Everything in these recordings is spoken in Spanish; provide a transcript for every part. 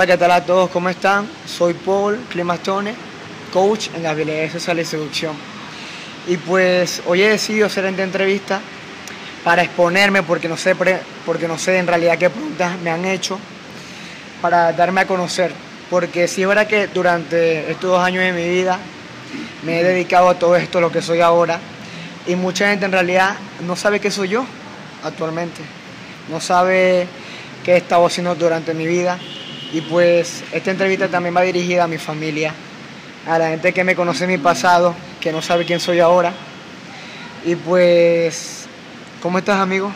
Hola, ¿qué tal a todos? ¿Cómo están? Soy Paul Climastone, coach en habilidades sociales y seducción. Y pues hoy he decidido hacer esta entrevista para exponerme porque no sé, porque no sé en realidad qué preguntas me han hecho, para darme a conocer. Porque sí es verdad que durante estos dos años de mi vida me he dedicado a todo esto, lo que soy ahora, y mucha gente en realidad no sabe qué soy yo actualmente, no sabe qué he estado haciendo durante mi vida. Y pues esta entrevista también va dirigida a mi familia, a la gente que me conoce en mi pasado, que no sabe quién soy ahora. Y pues, ¿cómo estás amigo?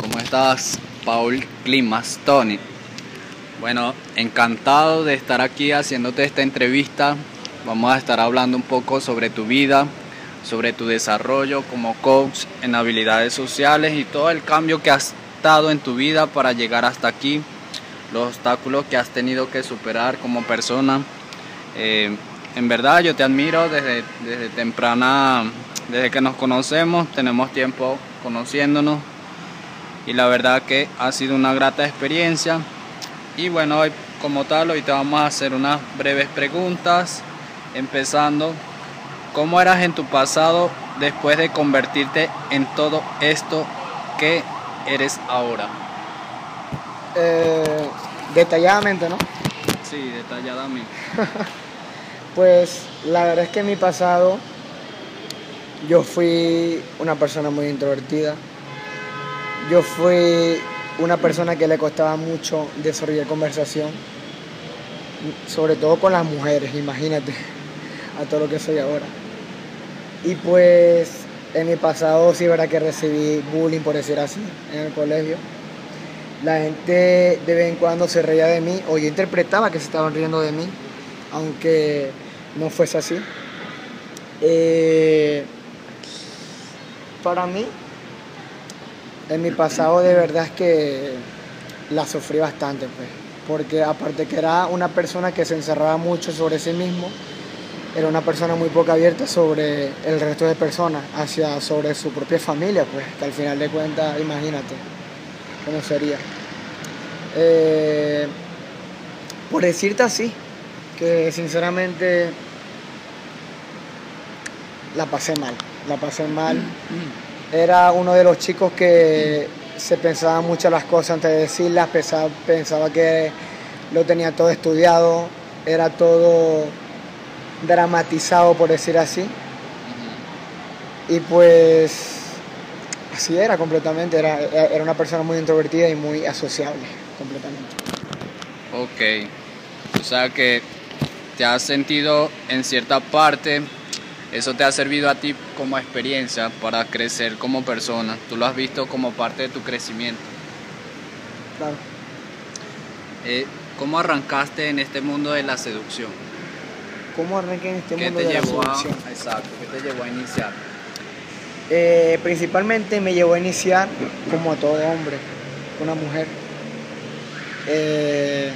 ¿Cómo estás, Paul Climas, Tony? Bueno, encantado de estar aquí haciéndote esta entrevista. Vamos a estar hablando un poco sobre tu vida, sobre tu desarrollo como coach en habilidades sociales y todo el cambio que has en tu vida para llegar hasta aquí, los obstáculos que has tenido que superar como persona. Eh, en verdad yo te admiro desde, desde temprana, desde que nos conocemos, tenemos tiempo conociéndonos y la verdad que ha sido una grata experiencia. Y bueno, hoy como tal, hoy te vamos a hacer unas breves preguntas, empezando, ¿cómo eras en tu pasado después de convertirte en todo esto que eres ahora? Eh, detalladamente, ¿no? Sí, detalladamente. pues la verdad es que en mi pasado yo fui una persona muy introvertida. Yo fui una persona que le costaba mucho desarrollar conversación, sobre todo con las mujeres, imagínate, a todo lo que soy ahora. Y pues en mi pasado sí verdad que recibí bullying, por decir así, en el colegio. La gente de vez en cuando se reía de mí, o yo interpretaba que se estaban riendo de mí, aunque no fuese así. Eh, para mí, en mi pasado de verdad es que la sufrí bastante, pues, porque aparte que era una persona que se encerraba mucho sobre sí mismo, era una persona muy poco abierta sobre el resto de personas, hacia sobre su propia familia, pues, que al final de cuentas, imagínate cómo sería. Eh, por decirte así, que sinceramente la pasé mal, la pasé mal. Era uno de los chicos que se pensaba mucho las cosas antes de decirlas, pensaba, pensaba que lo tenía todo estudiado, era todo dramatizado, por decir así. Y pues así era completamente, era, era una persona muy introvertida y muy asociable, completamente. Ok, o sea que te has sentido en cierta parte, eso te ha servido a ti como experiencia para crecer como persona, tú lo has visto como parte de tu crecimiento. Claro. Eh, ¿Cómo arrancaste en este mundo de la seducción? ¿Cómo arranqué en este ¿Qué mundo te de la a, exacto, ¿qué te llevó a iniciar? Eh, principalmente me llevó a iniciar, como a todo hombre, una mujer. Eh,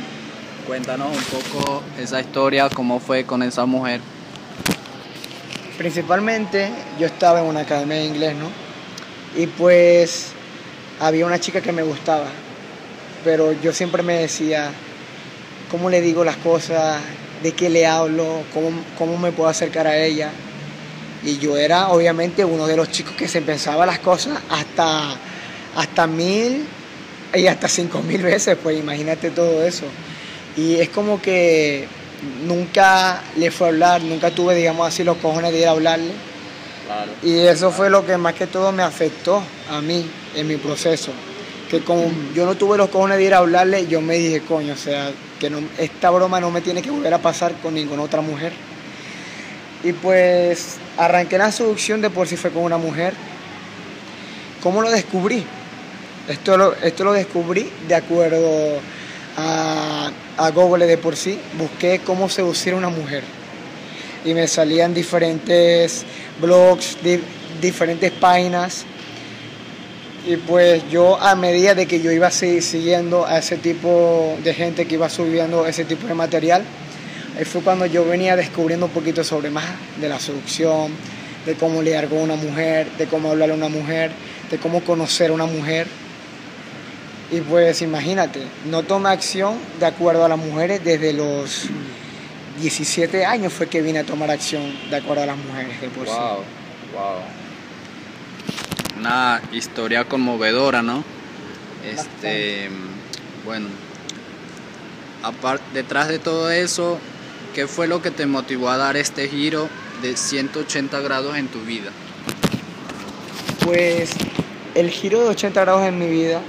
Cuéntanos un poco esa historia, cómo fue con esa mujer. principalmente yo estaba en una academia de inglés, ¿no? Y pues había una chica que me gustaba, pero yo siempre me decía, ¿cómo le digo las cosas? ¿De qué le hablo? ¿Cómo, cómo me puedo acercar a ella? Y yo era obviamente uno de los chicos que se pensaba las cosas hasta, hasta mil y hasta cinco mil veces, pues imagínate todo eso. Y es como que nunca le fue a hablar, nunca tuve, digamos así, los cojones de ir a hablarle. Claro. Y eso fue lo que más que todo me afectó a mí en mi proceso. Que como yo no tuve los cojones de ir a hablarle, yo me dije, coño, o sea, que esta broma no me tiene que volver a pasar con ninguna otra mujer. Y pues arranqué la seducción de por sí fue con una mujer. ¿Cómo lo descubrí? Esto lo, esto lo descubrí de acuerdo a, a Google de por sí. Busqué cómo seducir a una mujer. Y me salían diferentes blogs, di- diferentes páginas. Y pues yo a medida de que yo iba si- siguiendo a ese tipo de gente que iba subiendo ese tipo de material, ahí fue cuando yo venía descubriendo un poquito sobre más de la seducción, de cómo lidiar con una mujer, de cómo hablarle a una mujer, de cómo conocer a una mujer. Y pues imagínate, no toma acción de acuerdo a las mujeres desde los 17 años fue que vine a tomar acción de acuerdo a las mujeres de por. Wow, wow. Una historia conmovedora, ¿no? Este, bueno, aparte, detrás de todo eso, ¿qué fue lo que te motivó a dar este giro de 180 grados en tu vida? Pues el giro de 80 grados en mi vida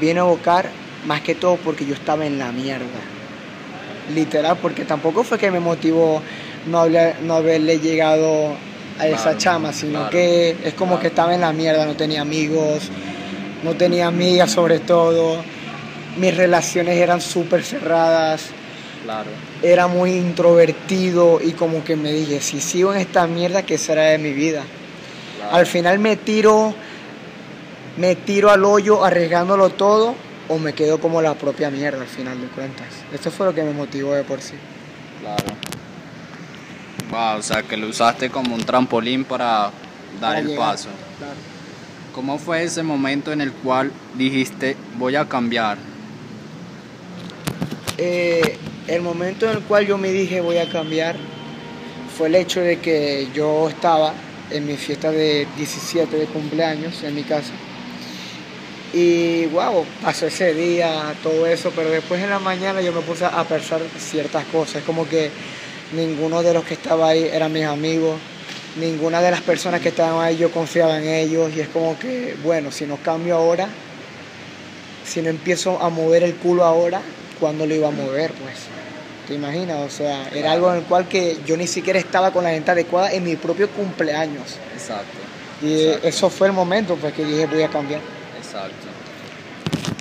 viene a evocar más que todo porque yo estaba en la mierda. Literal, porque tampoco fue que me motivó no, no haberle llegado a esa Claro, chama, sino claro, que es como claro. que estaba en la mierda, no tenía amigos, no tenía amigas sobre todo, mis relaciones eran súper cerradas, Claro. era muy introvertido y como que me dije, si sigo en esta mierda, ¿qué será de mi vida? Al final me tiro, me tiro al hoyo arriesgándolo todo o me quedo como la propia mierda al final de cuentas. Esto fue lo que me motivó de por sí. Claro. Wow, o sea que lo usaste como un trampolín para dar Para el llegar. paso. ¿Cómo fue ese momento en el cual dijiste voy a cambiar? Eh, el momento en el cual yo me dije voy a cambiar fue el hecho de que yo estaba en mi fiesta de 17 de cumpleaños en mi casa. Y wow, pasó ese día, todo eso, pero después en la mañana yo me puse a pensar ciertas cosas, como que ninguno de los que estaba ahí eran mis amigos, ninguna de las personas que estaban ahí yo confiaba en ellos y es como que, bueno, si no cambio ahora, si no empiezo a mover el culo ahora, ¿cuándo lo iba a mover? Pues, ¿te imaginas? O sea, era algo en el cual que yo ni siquiera estaba con la gente adecuada en mi propio cumpleaños. Exacto. Y Exacto. eso fue el momento pues que dije voy a cambiar. Exacto.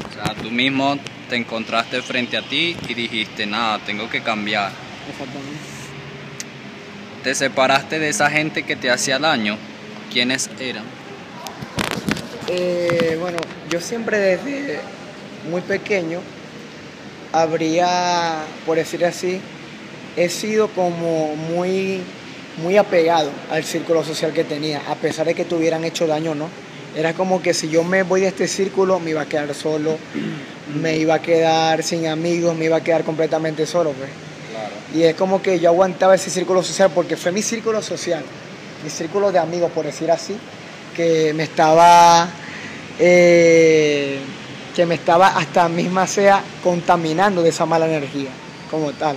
O sea, tú mismo te encontraste frente a ti y dijiste, nada, tengo que cambiar. Exactamente. Te separaste de esa gente que te hacía daño. ¿Quiénes eran? Eh, bueno, yo siempre desde muy pequeño habría, por decir así, he sido como muy, muy apegado al círculo social que tenía, a pesar de que tuvieran hecho daño no. Era como que si yo me voy de este círculo me iba a quedar solo, me iba a quedar sin amigos, me iba a quedar completamente solo. Pues. Y es como que yo aguantaba ese círculo social porque fue mi círculo social, mi círculo de amigos, por decir así, que me estaba, eh, que me estaba hasta misma sea contaminando de esa mala energía, como tal.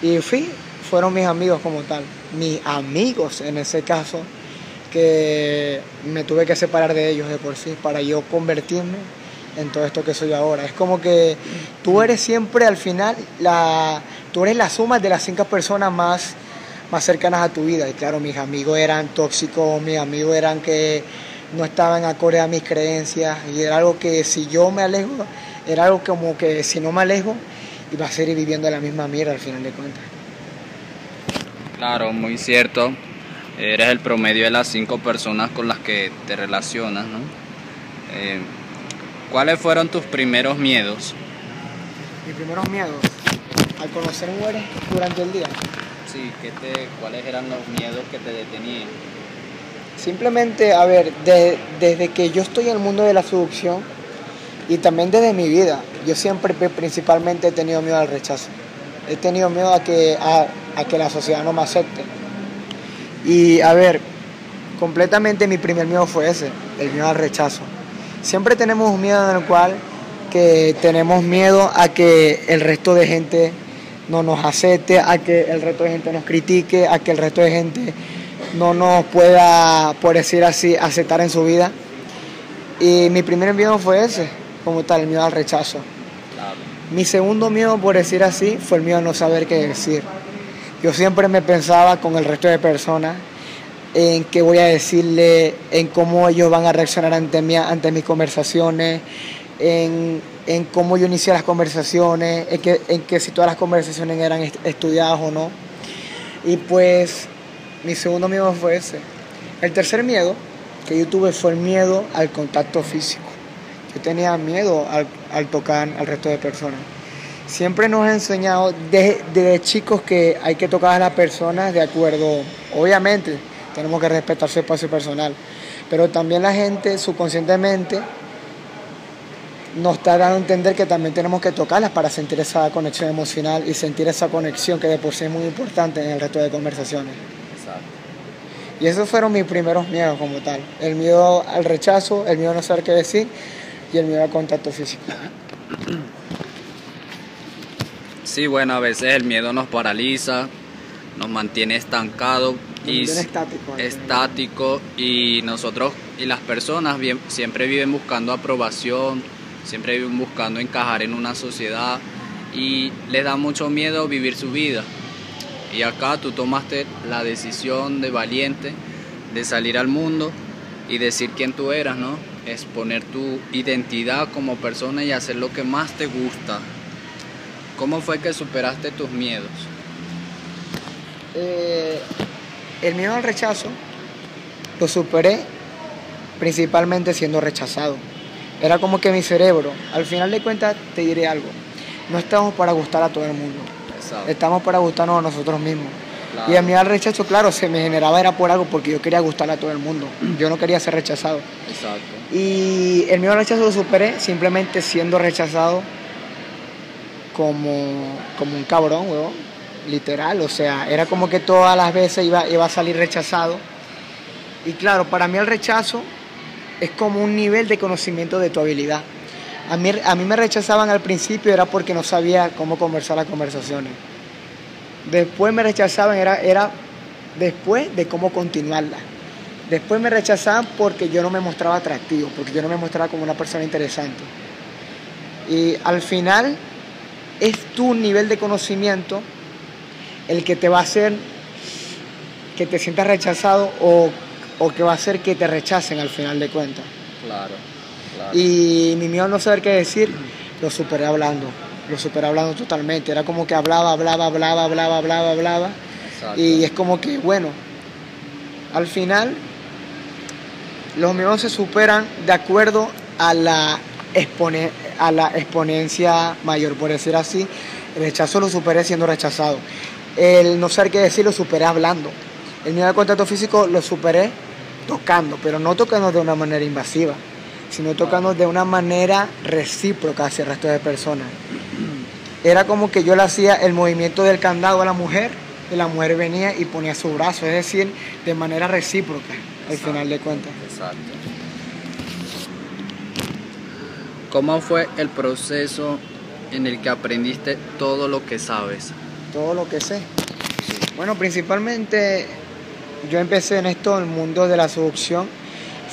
Y fui, fueron mis amigos como tal, mis amigos en ese caso, que me tuve que separar de ellos de por sí para yo convertirme en todo esto que soy ahora. Es como que tú eres siempre al final la tú eres la suma de las cinco personas más más cercanas a tu vida y claro, mis amigos eran tóxicos, mis amigos eran que no estaban acorde a mis creencias y era algo que si yo me alejo, era algo como que si no me alejo iba a seguir viviendo la misma mierda al final de cuentas. Claro, muy cierto. Eres el promedio de las cinco personas con las que te relacionas, ¿no? Eh, ¿Cuáles fueron tus primeros miedos? Mis primeros miedos al conocer mujeres durante el día. Sí, ¿qué te, ¿cuáles eran los miedos que te detenían? Simplemente, a ver, de- desde que yo estoy en el mundo de la seducción y también desde mi vida, yo siempre principalmente he tenido miedo al rechazo. He tenido miedo a que, a, a que la sociedad no me acepte. Y a ver, completamente mi primer miedo fue ese, el miedo al rechazo. Siempre tenemos un miedo en el cual que tenemos miedo a que el resto de gente no nos acepte, a que el resto de gente nos critique, a que el resto de gente no nos pueda, por decir así, aceptar en su vida. Y mi primer miedo fue ese, como tal, el miedo al rechazo. Mi segundo miedo, por decir así, fue el miedo a no saber qué decir. Yo siempre me pensaba con el resto de personas en qué voy a decirle, en cómo ellos van a reaccionar ante, mí, ante mis conversaciones, en, en cómo yo inicié las conversaciones, en que, en que si todas las conversaciones eran est- estudiadas o no. Y pues mi segundo miedo fue ese. El tercer miedo que yo tuve fue el miedo al contacto físico. Yo tenía miedo al, al tocar al resto de personas. Siempre nos ha enseñado desde, desde chicos que hay que tocar a las personas de acuerdo, obviamente tenemos que respetar su espacio personal, pero también la gente subconscientemente nos está dando a entender que también tenemos que tocarlas para sentir esa conexión emocional y sentir esa conexión que de por sí es muy importante en el resto de conversaciones. Exacto. Y esos fueron mis primeros miedos como tal. El miedo al rechazo, el miedo a no saber qué decir y el miedo al contacto físico. Sí, bueno, a veces el miedo nos paraliza, nos mantiene estancados y estático, estático y nosotros y las personas bien, siempre viven buscando aprobación, siempre viven buscando encajar en una sociedad y les da mucho miedo vivir su vida. Y acá tú tomaste la decisión de valiente de salir al mundo y decir quién tú eras, ¿no? Exponer tu identidad como persona y hacer lo que más te gusta. ¿Cómo fue que superaste tus miedos? Eh, el miedo al rechazo lo superé principalmente siendo rechazado. Era como que mi cerebro, al final de cuentas te diré algo, no estamos para gustar a todo el mundo, estamos para gustarnos a nosotros mismos. Y a mí al rechazo, claro, se me generaba era por algo porque yo quería gustar a todo el mundo, yo no quería ser rechazado. Y el al rechazo lo superé simplemente siendo rechazado como, como un cabrón, weón, literal, o sea, era como que todas las veces iba, iba a salir rechazado. Y claro, para mí el rechazo es como un nivel de conocimiento de tu habilidad. A mí, a mí me rechazaban al principio era porque no sabía cómo conversar las conversaciones. Después me rechazaban era, era después de cómo continuarla. Después me rechazaban porque yo no me mostraba atractivo, porque yo no me mostraba como una persona interesante. Y al final es tu nivel de conocimiento el que te va a hacer que te sientas rechazado o o que va a hacer que te rechacen al final de cuentas. Claro, Y mi miedo no saber qué decir, lo superé hablando, lo superé hablando totalmente. Era como que hablaba, hablaba, hablaba, hablaba, hablaba, hablaba. Y es como que, bueno, al final los miedos se superan de acuerdo a la, a la exponencia mayor, por decir así. El rechazo lo superé siendo rechazado. El no saber qué decir lo superé hablando. El miedo al contacto físico lo superé tocando, pero no tocando de una manera invasiva, sino tocando de una manera recíproca hacia el resto de personas. Era como que yo le hacía el movimiento del candado a la mujer y la mujer venía y ponía su brazo, es decir, de manera recíproca, al final de cuentas. Exacto. ¿Cómo fue el proceso en el que aprendiste todo lo que sabes? Todo lo que sé. Bueno, principalmente yo empecé en esto, el mundo de la seducción,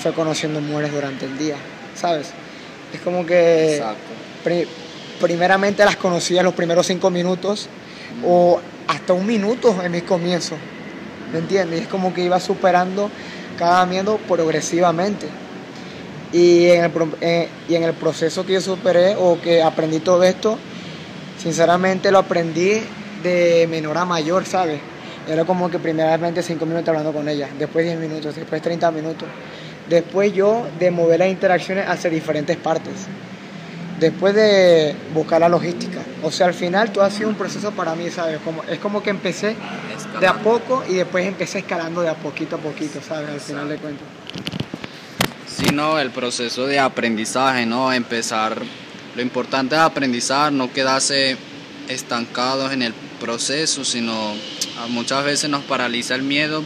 fue conociendo mujeres durante el día, ¿sabes? Es como que primeramente las conocía los primeros cinco minutos o hasta un minuto en mis comienzos, ¿me entiendes? es como que iba superando cada miedo progresivamente. Y en, el, eh, y en el proceso que yo superé o que aprendí todo esto, sinceramente lo aprendí de menor a mayor, ¿sabes? Era como que primeramente 5 minutos hablando con ella, después 10 minutos, después 30 minutos. Después yo de mover las interacciones hacia diferentes partes. Después de buscar la logística. O sea, al final todo ha sido un proceso para mí, ¿sabes? Como, es como que empecé de a poco y después empecé escalando de a poquito a poquito, ¿sabes? Al final de cuentas. Sí, no, el proceso de aprendizaje, ¿no? Empezar. Lo importante es aprendizar, no quedarse estancados en el proceso, sino muchas veces nos paraliza el miedo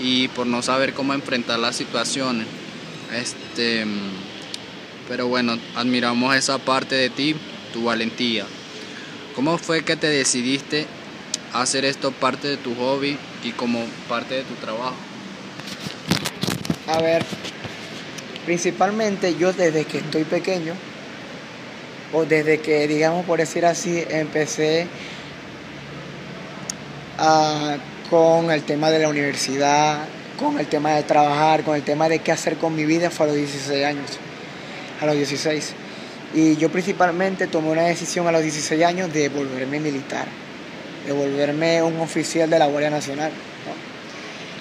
y por no saber cómo enfrentar las situaciones. Este, pero bueno, admiramos esa parte de ti, tu valentía. ¿Cómo fue que te decidiste hacer esto parte de tu hobby y como parte de tu trabajo? A ver, principalmente yo desde que estoy pequeño, o desde que, digamos por decir así, empecé con el tema de la universidad, con el tema de trabajar, con el tema de qué hacer con mi vida fue a los 16 años, a los 16. Y yo principalmente tomé una decisión a los 16 años de volverme militar, de volverme un oficial de la Guardia Nacional.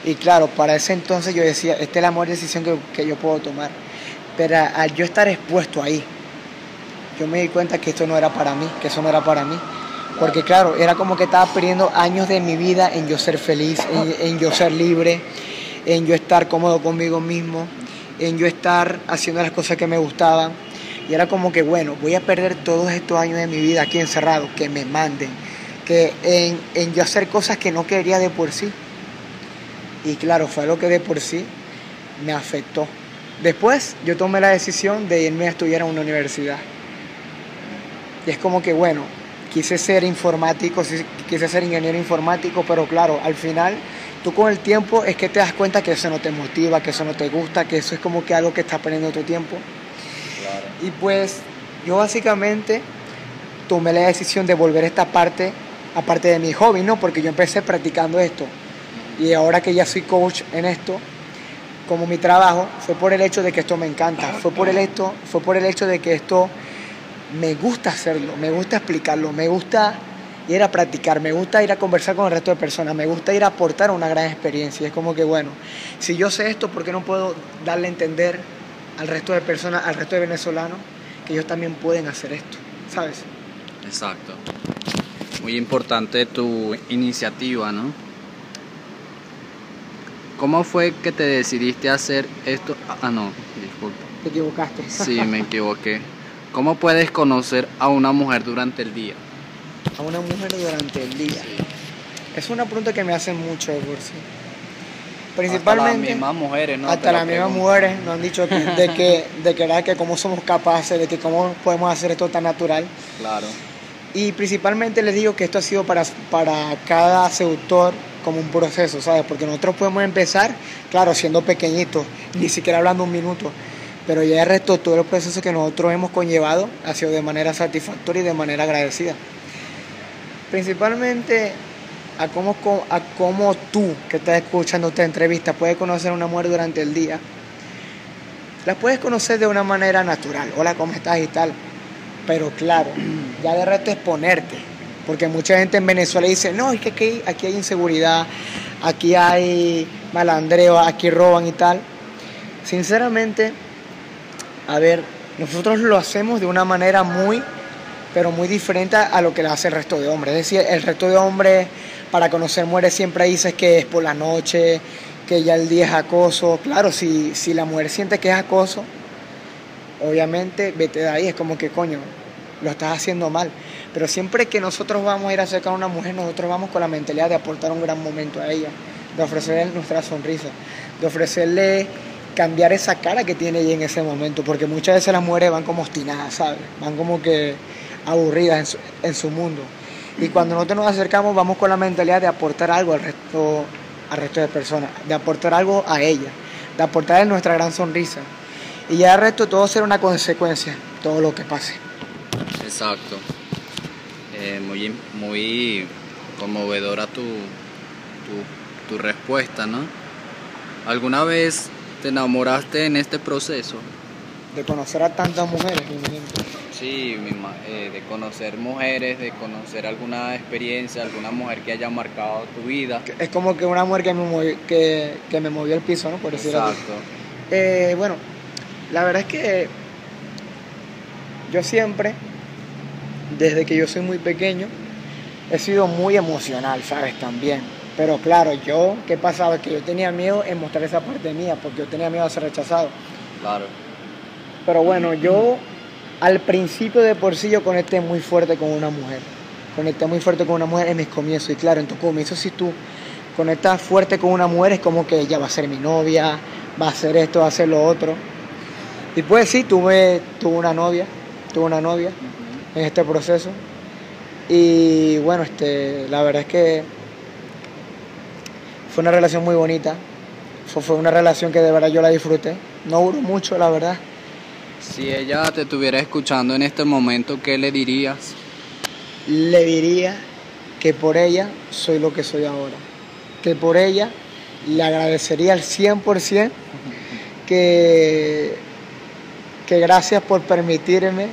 Y claro, para ese entonces yo decía, esta es la mejor decisión que, que yo puedo tomar. Pero al yo estar expuesto ahí, yo me di cuenta que esto no era para mí, que eso no era para mí. Porque claro, era como que estaba perdiendo años de mi vida en yo ser feliz, en, yo ser libre, en yo estar cómodo conmigo mismo, en yo estar haciendo las cosas que me gustaban. Y era como que, bueno, voy a perder todos estos años de mi vida aquí encerrado, que me manden, que en, yo hacer cosas que no quería de por sí. Y claro, fue lo que de por sí me afectó. Después yo tomé la decisión de irme a estudiar a una universidad. Y es como que, bueno, quise ser informático, quise ser ingeniero informático, pero claro, al final tú con el tiempo es que te das cuenta que eso no te motiva, que eso no te gusta, que eso es como que algo que estás perdiendo tu tiempo. Y pues yo básicamente tomé la decisión de volver a esta parte, aparte de mi hobby, ¿no? Porque yo empecé practicando esto. Y ahora que ya soy coach en esto, como mi trabajo, fue por el hecho de que esto me encanta, fue por el, esto, fue por el hecho de que esto me gusta hacerlo, me gusta explicarlo, me gusta ir a practicar, me gusta ir a conversar con el resto de personas, me gusta ir a aportar una gran experiencia. Es como que, bueno, si yo sé esto, ¿por qué no puedo darle a entender al resto de personas, al resto de venezolanos, que ellos también pueden hacer esto? ¿Sabes? Exacto. Muy importante tu iniciativa, ¿no? ¿Cómo fue que te decidiste a hacer esto? Ah, no, disculpa. Te equivocaste. Sí, me equivoqué. ¿Cómo puedes conocer a una mujer durante el día? A una mujer durante el día. Es una pregunta que me hacen mucho de por sí. Principalmente. Hasta las mismas mujeres, ¿no? Hasta las mismas mujeres nos han dicho que, de que, de que, que cómo somos capaces, de que cómo podemos hacer esto tan natural. Claro. Y principalmente les digo que esto ha sido para, para cada seductor como un proceso, ¿sabes? Porque nosotros podemos empezar, claro, siendo pequeñitos, ni siquiera hablando un minuto, pero ya el resto, todo el proceso que nosotros hemos conllevado ha sido de manera satisfactoria y de manera agradecida. Principalmente a cómo, a cómo tú, que estás escuchando esta entrevista, puedes conocer a una mujer durante el día. La puedes conocer de una manera natural, hola, ¿cómo estás y tal? Pero claro, ya de resto es ponerte, porque mucha gente en Venezuela dice, no, es que aquí, aquí hay inseguridad, aquí hay malandreo, aquí roban y tal. Sinceramente, a ver, nosotros lo hacemos de una manera muy, pero muy diferente a lo que hace el resto de hombres. Es decir, el resto de hombres para conocer mujeres siempre dices que es por la noche, que ya el día es acoso. Claro, si, si la mujer siente que es acoso, obviamente vete de ahí, es como que coño, lo estás haciendo mal. Pero siempre que nosotros vamos a ir a acercar a una mujer, nosotros vamos con la mentalidad de aportar un gran momento a ella, de ofrecerle nuestra sonrisa, de ofrecerle cambiar esa cara que tiene ella en ese momento, porque muchas veces las mujeres van como obstinadas, ¿sabes? Van como que aburridas en su, su mundo. Y cuando nosotros nos acercamos, vamos con la mentalidad de aportar algo al resto, al resto de personas, de aportar algo a ella, de aportar nuestra gran sonrisa. Y ya el resto todo será una consecuencia, todo lo que pase. Exacto. Eh, muy, muy conmovedora tu, tu, respuesta, ¿no? ¿Alguna vez te enamoraste en este proceso? De conocer a tantas mujeres, Sí, eh, de conocer mujeres, de conocer alguna experiencia, alguna mujer que haya marcado tu vida. Es como que una mujer que me movió, que, me movió el piso, ¿no? Por decirlo Exacto. Eh, bueno, la verdad es que yo siempre desde que yo soy muy pequeño, he sido muy emocional, ¿sabes? También. Pero claro, yo, ¿qué pasaba? Que yo tenía miedo en mostrar esa parte mía, porque yo tenía miedo a ser rechazado. Claro. Pero bueno, yo al principio de por sí yo conecté muy fuerte con una mujer. Conecté muy fuerte con una mujer en mis comienzos. Y claro, en tu comienzo, si tú conectas fuerte con una mujer, es como que ella va a ser mi novia, va a hacer esto, va a hacer lo otro. Y pues sí, tuve, tuve una novia, tuve una novia en este proceso. Y bueno, este, la verdad es que fue una relación muy bonita. Fue, una relación que de verdad yo la disfruté. No duró mucho, la verdad. Si ella te estuviera escuchando en este momento, ¿qué le dirías? Le diría que por ella soy lo que soy ahora. Que por ella le agradecería al 100% que, que gracias por permitirme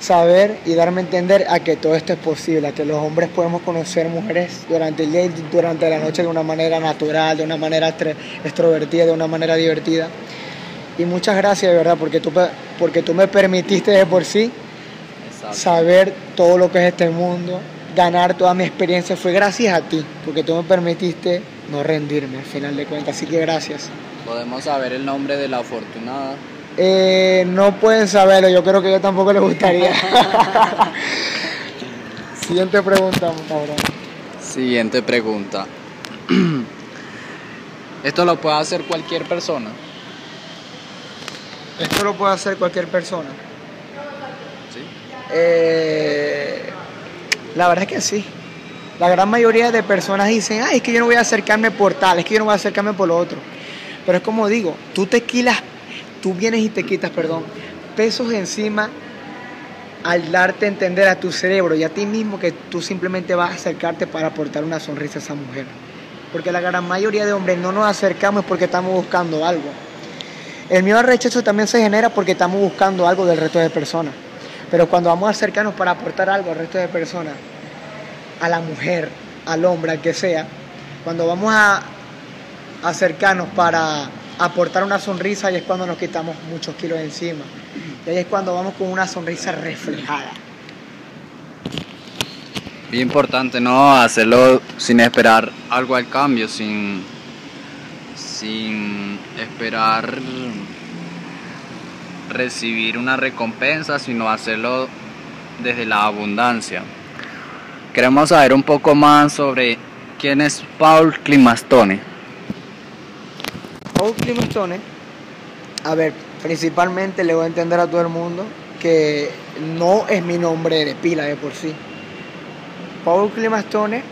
saber y darme a entender a que todo esto es posible, a que los hombres podemos conocer mujeres durante el día y durante la noche de una manera natural, de una manera extrovertida, de una manera divertida. Y muchas gracias de verdad porque tú, porque tú me permitiste de por sí saber todo lo que es este mundo, ganar toda mi experiencia. Fue gracias a ti, porque tú me permitiste no rendirme al final de cuentas. Así que gracias. Podemos saber el nombre de la afortunada. Eh, no pueden saberlo, yo creo que yo tampoco les gustaría. Siguiente pregunta, cabrón. Siguiente pregunta. ¿Esto lo puede hacer cualquier persona? Esto lo puede hacer cualquier persona. Sí. Eh, la verdad es que sí. La gran mayoría de personas dicen, ay, es que yo no voy a acercarme por tal, es que yo no voy a acercarme por lo otro. Pero es como digo, tú te quilas, tú vienes y te quitas, perdón, pesos encima al darte a entender a tu cerebro y a ti mismo que tú simplemente vas a acercarte para aportar una sonrisa a esa mujer. Porque la gran mayoría de hombres no nos acercamos porque estamos buscando algo. El miedo al rechazo también se genera porque estamos buscando algo del resto de personas. Pero cuando vamos a acercarnos para aportar algo al resto de personas, a la mujer, al hombre, al que sea, cuando vamos a acercarnos para aportar una sonrisa, ahí es cuando nos quitamos muchos kilos de encima. Y ahí es cuando vamos con una sonrisa reflejada. Bien importante, ¿no? Hacerlo sin esperar algo al cambio, sin, sin esperar recibir una recompensa, sino hacerlo desde la abundancia. Queremos saber un poco más sobre quién es Paul Climastone. Paul Climastone, a ver, principalmente le voy a entender a todo el mundo que no es mi nombre de pila de por sí. Paul Climastone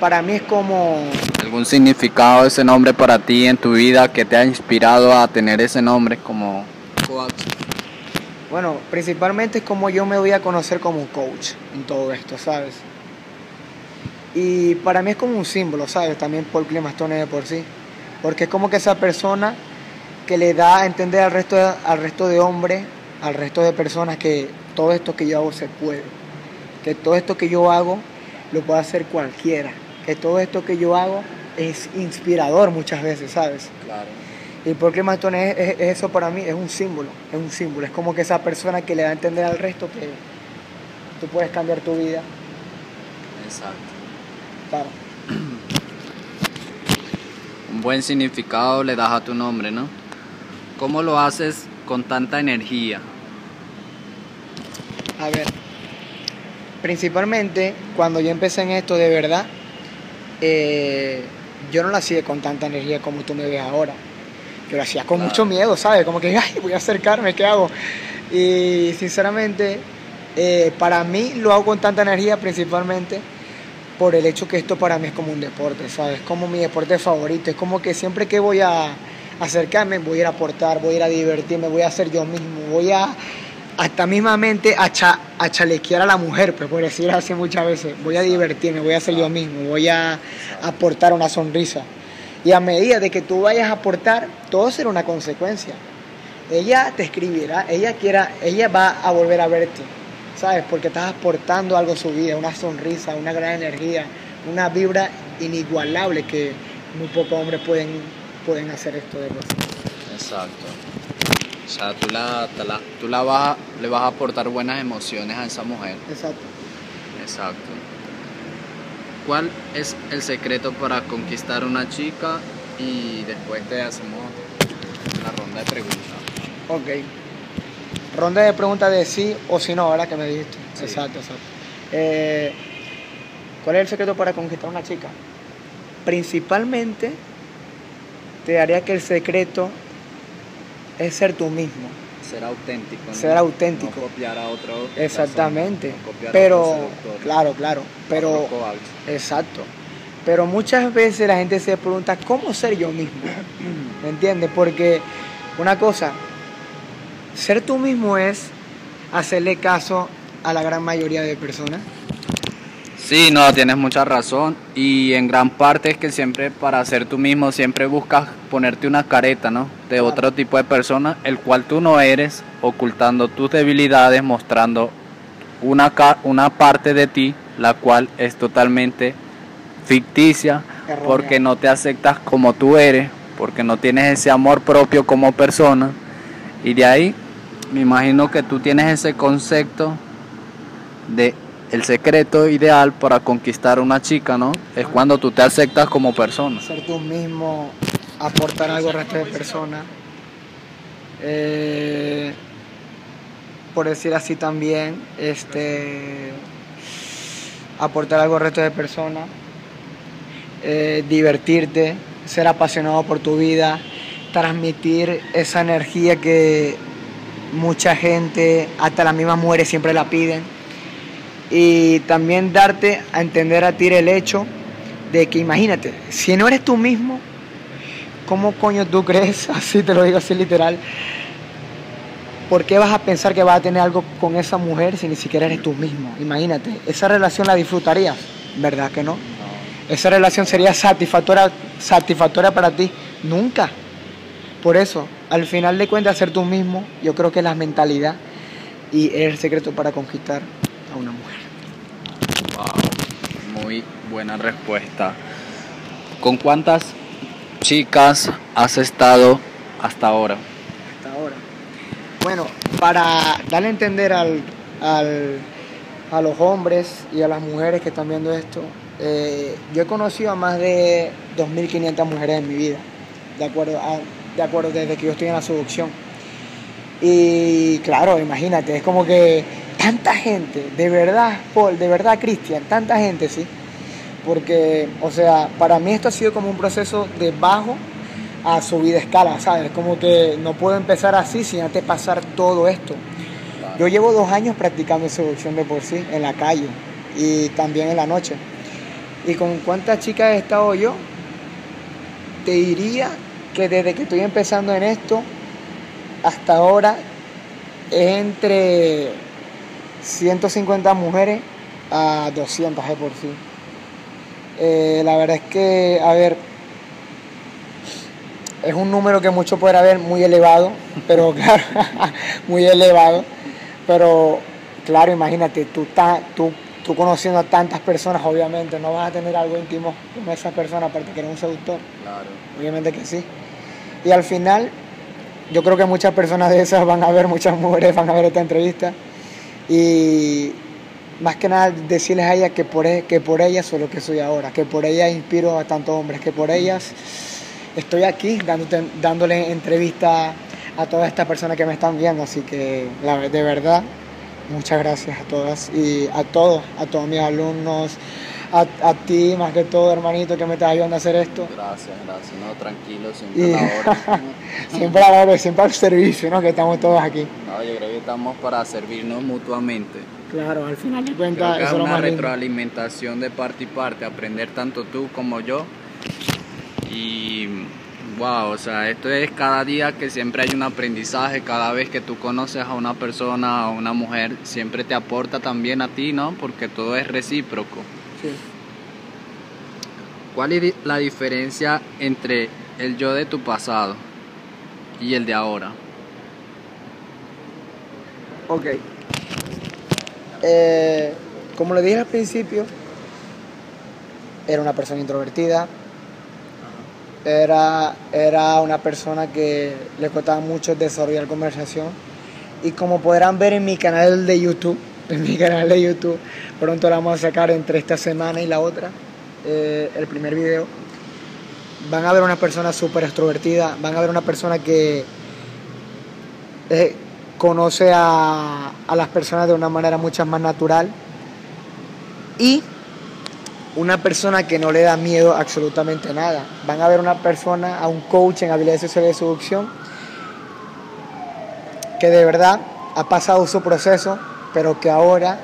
para mí es como ¿Algún significado de ese nombre para ti en tu vida que te ha inspirado a tener ese nombre como coach? Bueno, principalmente es como yo me voy a conocer como coach en todo esto, ¿sabes? Y para mí es como un símbolo, ¿sabes? También Paul Climastone de por sí. Porque es como que esa persona que le da a entender al resto de, al resto de hombres, al resto de personas que todo esto que yo hago se puede. Que todo esto que yo hago lo puede hacer cualquiera. Que todo esto que yo hago es inspirador muchas veces, ¿sabes? Claro. Y Paul es, es- es eso para mí, es un símbolo, es un símbolo. Es como que esa persona que le da a entender al resto que tú puedes cambiar tu vida. Exacto. Claro. Buen significado le das a tu nombre, ¿no? ¿Cómo lo haces con tanta energía? A ver, principalmente cuando yo empecé en esto de verdad, eh, yo no lo hacía con tanta energía como tú me ves ahora. Yo lo hacía con Claro. mucho miedo, ¿sabes? Como que, ay, voy a acercarme, ¿qué hago? Y sinceramente, eh, para mí lo hago con tanta energía principalmente por el hecho que esto para mí es como un deporte, ¿sabes? Como mi deporte favorito. Es como que siempre que voy a acercarme, voy a ir a aportar, voy a ir a divertirme, voy a ser yo mismo, voy a hasta mismamente a, cha- a chalequear a la mujer, pues por decir así muchas veces. Voy a divertirme, voy a ser yo mismo, voy a aportar una sonrisa. Y a medida de que tú vayas a aportar, todo será una consecuencia. Ella te escribirá, ella quiera, ella va a volver a verte, ¿sabes? Porque estás aportando algo a su vida, una sonrisa, una gran energía, una vibra inigualable que muy pocos hombres pueden, pueden hacer esto de cosas. Exacto. O sea, tú, la, la- tú la vas a- le vas a aportar buenas emociones a esa mujer. Exacto. Exacto. ¿Cuál es el secreto para conquistar una chica? Y después te hacemos la ronda de preguntas. Ok. Ronda de preguntas de sí o si no, ahora que me dijiste. Sí. Exacto, exacto. Eh, ¿Cuál es el secreto para conquistar a una chica? Principalmente, te daría que el secreto es ser tú mismo. Ser auténtico. ¿no? Ser auténtico. No copiar a otro. Exactamente. persona, no copiar a Pero, otro seductor, claro, claro. Pero, otro exacto. Pero muchas veces la gente se pregunta, ¿cómo ser yo mismo? ¿Me entiendes? Porque una cosa, ser tú mismo es hacerle caso a la gran mayoría de personas. Sí, no, tienes mucha razón. Y en gran parte es que siempre para ser tú mismo, siempre buscas ponerte una careta, ¿no? De Claro. otro tipo de persona, el cual tú no eres, ocultando tus debilidades, mostrando una, una parte de ti, la cual es totalmente ficticia, Errónea. porque no te aceptas como tú eres, porque no tienes ese amor propio como persona. Y de ahí, me imagino que tú tienes ese concepto de el secreto ideal para conquistar una chica, ¿no? Es cuando tú te aceptas como persona. Ser tú mismo, aportar algo al resto de personas. eh, por decir así también, este, aportar algo al resto de personas, eh, divertirte, ser apasionado por tu vida, transmitir esa energía que mucha gente, hasta las mismas mujeres siempre la piden. Y también darte a entender a ti el hecho de que imagínate, si no eres tú mismo, ¿cómo coño tú crees, así te lo digo así literal, ¿por qué vas a pensar que vas a tener algo con esa mujer si ni siquiera eres tú mismo? Imagínate, esa relación la disfrutarías, ¿verdad que no? Esa relación sería satisfactoria, satisfactoria para ti, nunca. Por eso, al final de cuentas, ser tú mismo, yo creo que es la mentalidad y es el secreto para conquistar a una mujer. Wow, muy buena respuesta. ¿Con cuántas chicas has estado hasta ahora? Hasta ahora. Bueno, para darle a entender al, al, a los hombres y a las mujeres que están viendo esto, eh, yo he conocido a más de 2.500 mujeres en mi vida, de acuerdo, a, de acuerdo desde que yo estoy en la seducción. Y claro, imagínate, es como que tanta gente, de verdad, Paul, de verdad, Cristian, tanta gente, sí. Porque, o sea, para mí esto ha sido como un proceso de bajo a subir de escala, ¿sabes? Como que no puedo empezar así sin antes pasar todo esto. Yo llevo dos años practicando seducción de por sí, en la calle y también en la noche. ¿Y con cuántas chicas he estado yo? Te diría que desde que estoy empezando en esto hasta ahora es entre 150 mujeres a 200 de por sí. Eh, la verdad es que, a ver, es un número que mucho podrá ver muy elevado, pero claro, muy elevado. Pero claro, imagínate, tú, tú, tú conociendo a tantas personas, obviamente, no vas a tener algo íntimo con esa persona, aparte que eres un seductor. Claro. Obviamente que sí. Y al final, yo creo que muchas personas de esas van a ver, muchas mujeres van a ver esta entrevista. Y más que nada decirles a ellas que por, e, que por ellas soy lo que soy ahora, que por ellas inspiro a tantos hombres, que por ellas estoy aquí dándote, dándole entrevista a todas estas personas que me están viendo. Así que la, de verdad, muchas gracias a todas y a todos, a todos mis alumnos, a, a, ti más que todo, hermanito, que me estás ayudando a hacer esto. Gracias, gracias. No, tranquilo, siempre a la hora. siempre a la hora, siempre al servicio, ¿no? Que estamos todos aquí. No, yo creo que estamos para servirnos mutuamente. Claro, al final de cuentas, es una retroalimentación de parte y parte, aprender tanto tú como yo. Y wow, o sea, esto es cada día que siempre hay un aprendizaje, cada vez que tú conoces a una persona, a una mujer, siempre te aporta también a ti, ¿no? Porque todo es recíproco. Sí. ¿Cuál es la diferencia entre el yo de tu pasado y el de ahora? Ok. Eh, como le dije al principio, era una persona introvertida, era, era una persona que le costaba mucho desarrollar conversación. Y como podrán ver en mi canal de YouTube, en mi canal de YouTube, pronto la vamos a sacar entre esta semana y la otra, eh, el primer video, van a ver una persona súper extrovertida, van a ver una persona que eh, conoce a, a las personas de una manera mucho más natural. Y una persona que no le da miedo absolutamente nada. Van a ver una persona, a un coach en habilidades sociales de seducción, que de verdad ha pasado su proceso, pero que ahora,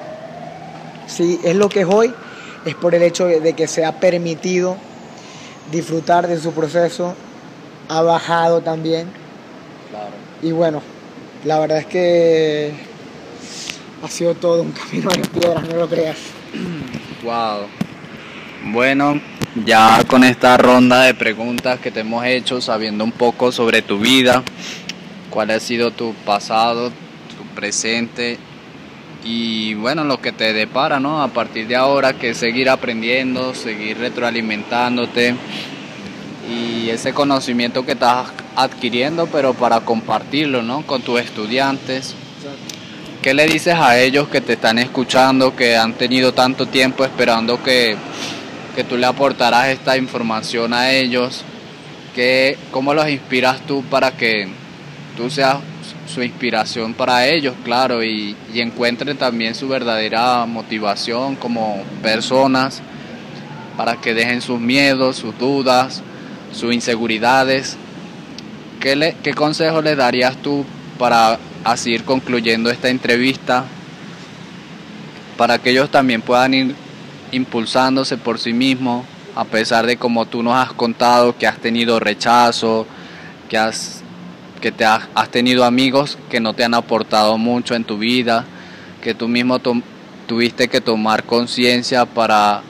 si es lo que es hoy, es por el hecho de que se ha permitido disfrutar de su proceso, ha bajado también. Claro. Y bueno, la verdad es que ha sido todo un camino de piedras, no lo creas. Wow. Bueno, ya con esta ronda de preguntas que te hemos hecho, sabiendo un poco sobre tu vida, cuál ha sido tu pasado, tu presente y bueno, lo que te depara, ¿no? A partir de ahora, que seguir aprendiendo, seguir retroalimentándote y ese conocimiento que estás adquiriendo, pero para compartirlo, ¿no? Con tus estudiantes. ¿Qué le dices a ellos que te están escuchando, que han tenido tanto tiempo esperando que, que tú le aportarás esta información a ellos? ¿Qué, ¿Cómo los inspiras tú para que tú seas su inspiración para ellos, claro, y, y encuentren también su verdadera motivación como personas para que dejen sus miedos, sus dudas, sus inseguridades. ¿Qué, le, qué consejo le darías tú para así ir concluyendo esta entrevista? Para que ellos también puedan ir impulsándose por sí mismos, a pesar de como tú nos has contado que has tenido rechazo, que has que te has, has tenido amigos que no te han aportado mucho en tu vida, que tú mismo tuviste que tomar conciencia para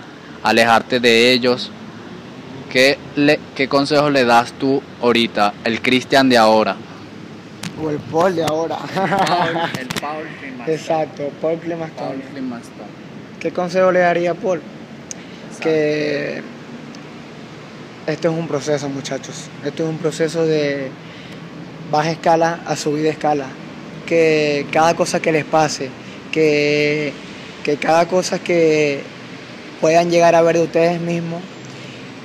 alejarte de ellos. ¿Qué, le, ¿Qué consejos le das tú ahorita, el Cristian de ahora? O el Paul de ahora. el Paul Exacto, Paul. ¿Qué consejo le daría a Paul? Que esto es un proceso, muchachos. Esto es un proceso de baja escala a subida escala. Que cada cosa que les pase, que, que cada cosa que puedan llegar a ver de ustedes mismos,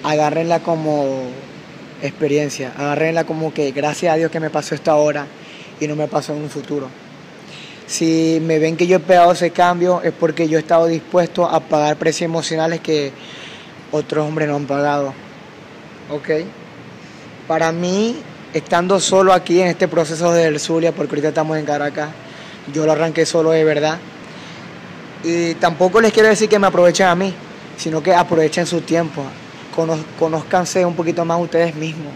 agárrenla como experiencia, agárrenla como que gracias a Dios que me pasó esta hora y no me pasó en un futuro. Si me ven que yo he pegado ese cambio es porque yo he estado dispuesto a pagar precios emocionales que otros hombres no han pagado. ¿Ok? Para mí, estando solo aquí en este proceso del Zulia, porque ahorita estamos en Caracas, yo lo arranqué solo de verdad. Y tampoco les quiero decir que me aprovechen a mí, sino que aprovechen su tiempo, conozcanse un poquito más ustedes mismos,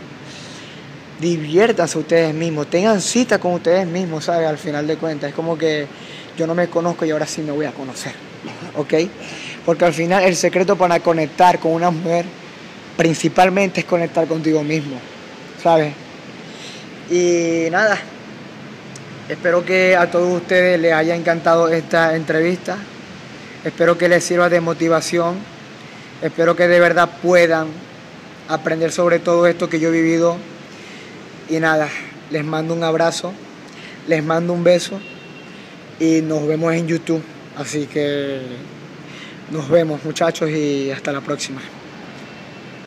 diviértanse ustedes mismos, tengan cita con ustedes mismos, ¿sabes? Al final de cuentas, es como que yo no me conozco y ahora sí me voy a conocer, ¿ok? Porque al final el secreto para conectar con una mujer principalmente es conectar contigo mismo, ¿sabes? Y nada, espero que a todos ustedes les haya encantado esta entrevista, espero que les sirva de motivación, espero que de verdad puedan aprender sobre todo esto que yo he vivido. Y nada, les mando un abrazo, les mando un beso y nos vemos en YouTube. Así que nos vemos muchachos y hasta la próxima.